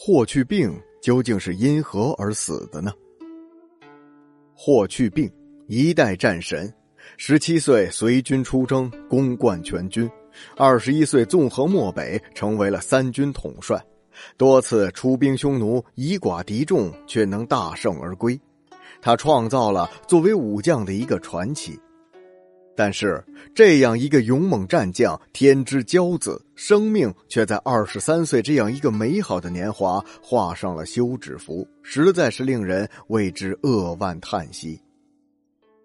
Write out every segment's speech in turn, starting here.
霍去病究竟是因何而死的呢？霍去病，一代战神，十七岁随军出征，攻冠全军；二十一岁纵横漠北，成为了三军统帅，多次出兵匈奴，以寡敌众，却能大胜而归。他创造了作为武将的一个传奇。但是，这样一个勇猛战将，天之骄子，生命却在二十三岁这样一个美好的年华画上了休止符，实在是令人为之扼腕叹息。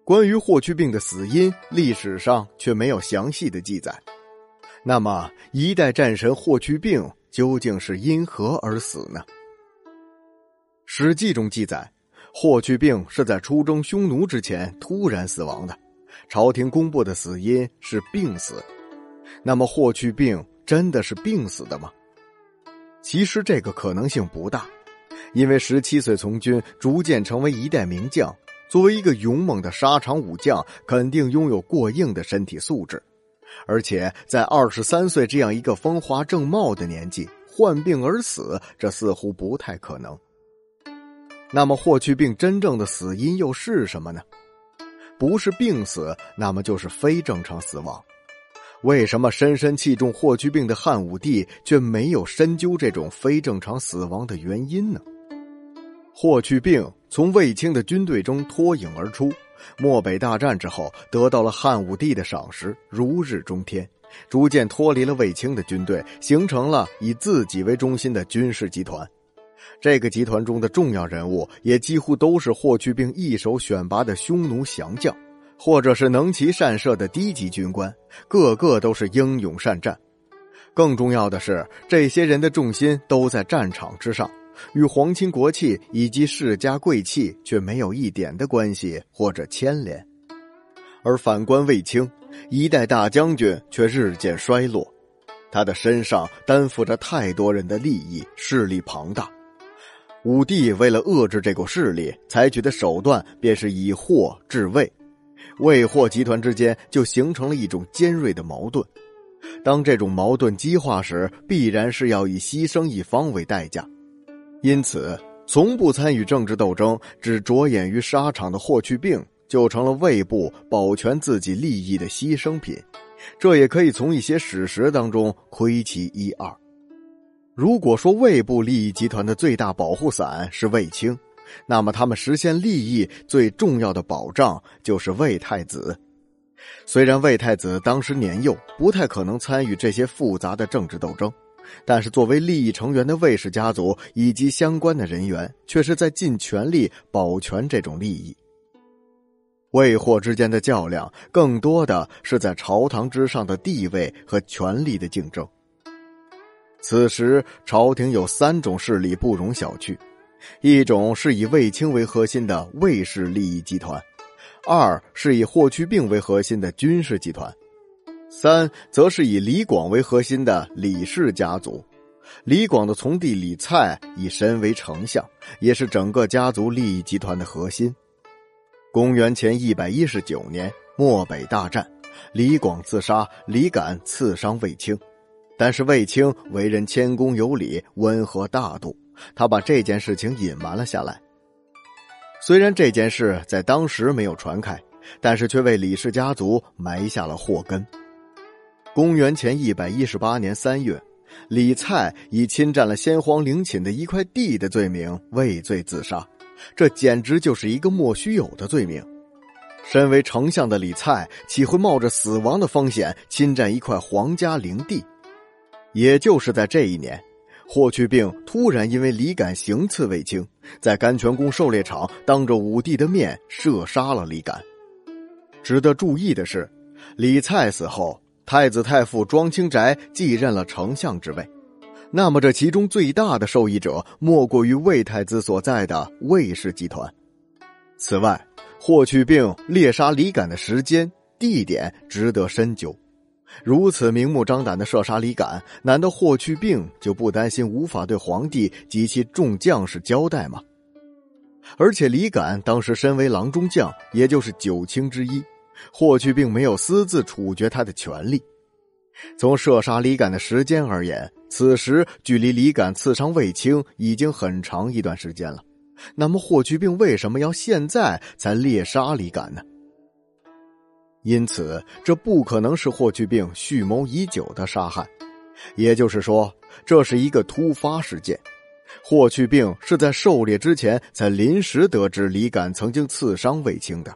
关于霍去病的死因，历史上却没有详细的记载。那么，一代战神霍去病究竟是因何而死呢？《史记》中记载，霍去病是在出征匈奴之前突然死亡的。朝廷公布的死因是病死，那么霍去病真的是病死的吗？其实这个可能性不大，因为十七岁从军，逐渐成为一代名将，作为一个勇猛的沙场武将，肯定拥有过硬的身体素质，而且在二十三岁这样一个风华正茂的年纪患病而死，这似乎不太可能。那么霍去病真正的死因又是什么呢？不是病死，那么就是非正常死亡。为什么深深器重霍去病的汉武帝却没有深究这种非正常死亡的原因呢？霍去病从卫青的军队中脱颖而出，漠北大战之后得到了汉武帝的赏识，如日中天，逐渐脱离了卫青的军队，形成了以自己为中心的军事集团。这个集团中的重要人物也几乎都是霍去病一手选拔的匈奴降将，或者是能骑善射的低级军官，个个都是英勇善战。更重要的是，这些人的重心都在战场之上，与皇亲国戚以及世家贵戚却没有一点的关系或者牵连。而反观卫青，一代大将军却日渐衰落，他的身上担负着太多人的利益，势力庞大。武帝为了遏制这股势力，采取的手段便是以霍制魏，魏霍集团之间就形成了一种尖锐的矛盾。当这种矛盾激化时，必然是要以牺牲一方为代价。因此，从不参与政治斗争、只着眼于沙场的霍去病，就成了魏部保全自己利益的牺牲品。这也可以从一些史实当中窥其一二。如果说魏部利益集团的最大保护伞是卫青，那么他们实现利益最重要的保障就是魏太子。虽然魏太子当时年幼，不太可能参与这些复杂的政治斗争，但是作为利益成员的魏氏家族以及相关的人员，却是在尽全力保全这种利益。魏霍之间的较量，更多的是在朝堂之上的地位和权力的竞争。此时，朝廷有三种势力不容小觑：一种是以卫青为核心的卫氏利益集团；二是以霍去病为核心的军事集团；三则是以李广为核心的李氏家族。李广的从弟李蔡已身为丞相，也是整个家族利益集团的核心。公元前一百一十九年，漠北大战，李广自杀，李敢刺伤卫青。但是卫青为人谦恭有礼、温和大度，他把这件事情隐瞒了下来。虽然这件事在当时没有传开，但是却为李氏家族埋下了祸根。公元前一百一十八年三月，李蔡以侵占了先皇陵寝的一块地的罪名畏罪自杀，这简直就是一个莫须有的罪名。身为丞相的李蔡，岂会冒着死亡的风险侵占一块皇家陵地？也就是在这一年，霍去病突然因为李敢行刺卫青，在甘泉宫狩猎场当着武帝的面射杀了李敢。值得注意的是，李蔡死后，太子太傅庄清宅继任了丞相之位。那么，这其中最大的受益者莫过于魏太子所在的魏氏集团。此外，霍去病猎杀李敢的时间、地点值得深究。如此明目张胆的射杀李敢，难道霍去病就不担心无法对皇帝及其众将士交代吗？而且李敢当时身为郎中将，也就是九卿之一，霍去病没有私自处决他的权利。从射杀李敢的时间而言，此时距离李敢刺伤卫青已经很长一段时间了。那么霍去病为什么要现在才猎杀李敢呢？因此，这不可能是霍去病蓄谋已久的杀害，也就是说，这是一个突发事件。霍去病是在狩猎之前才临时得知李敢曾经刺伤卫青的。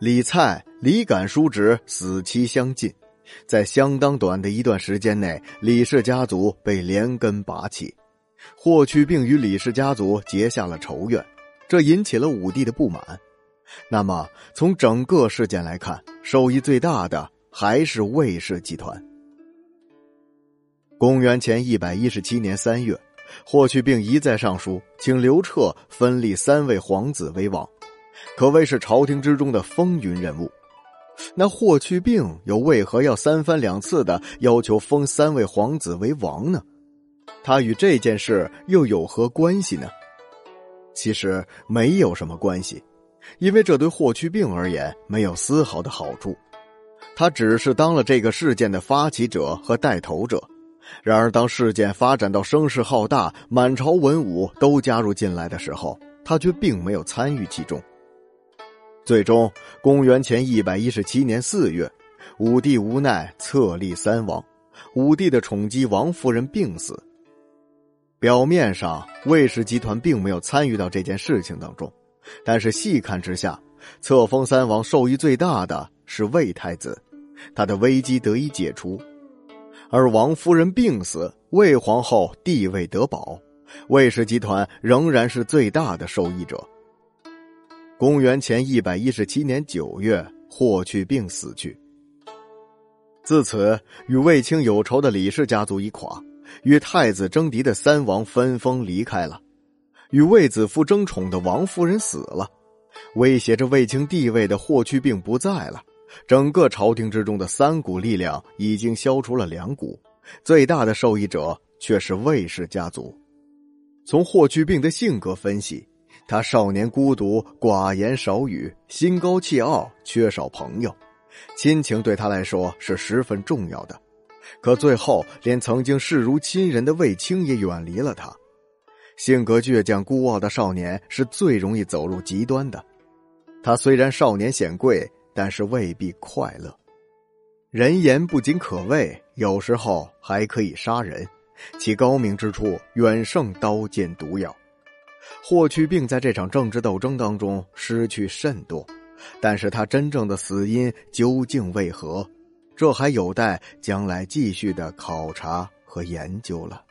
李蔡、李敢叔侄死期相近，在相当短的一段时间内，李氏家族被连根拔起。霍去病与李氏家族结下了仇怨，这引起了武帝的不满。那么，从整个事件来看，受益最大的还是魏氏集团。公元前一百一十七年三月，霍去病一再上书，请刘彻分立三位皇子为王，可谓是朝廷之中的风云人物。那霍去病又为何要三番两次的要求封三位皇子为王呢？他与这件事又有何关系呢？其实没有什么关系，因为这对霍去病而言没有丝毫的好处。他只是当了这个事件的发起者和带头者。然而，当事件发展到声势浩大，满朝文武都加入进来的时候，他却并没有参与其中。最终，公元前一百一十七年四月，武帝无奈册立三王，武帝的宠姬王夫人病死。表面上，魏氏集团并没有参与到这件事情当中，但是细看之下，册封三王受益最大的是魏太子，他的危机得以解除，而王夫人病死，魏皇后地位得保，魏氏集团仍然是最大的受益者。公元前一百一十七年九月，霍去病死去，自此与卫青有仇的李氏家族一垮。与太子争嫡的三王分封离开了，与卫子夫争宠的王夫人死了，威胁着卫青地位的霍去病不在了，整个朝廷之中的三股力量已经消除了两股，最大的受益者却是卫氏家族。从霍去病的性格分析，他少年孤独、寡言少语、心高气傲、缺少朋友，亲情对他来说是十分重要的。可最后，连曾经视如亲人的卫青也远离了他。性格倔强、孤傲的少年是最容易走入极端的。他虽然少年显贵，但是未必快乐。人言不仅可畏，有时候还可以杀人，其高明之处远胜刀剑毒药。霍去病在这场政治斗争当中失去甚多，但是他真正的死因究竟为何？这还有待将来继续的考察和研究了。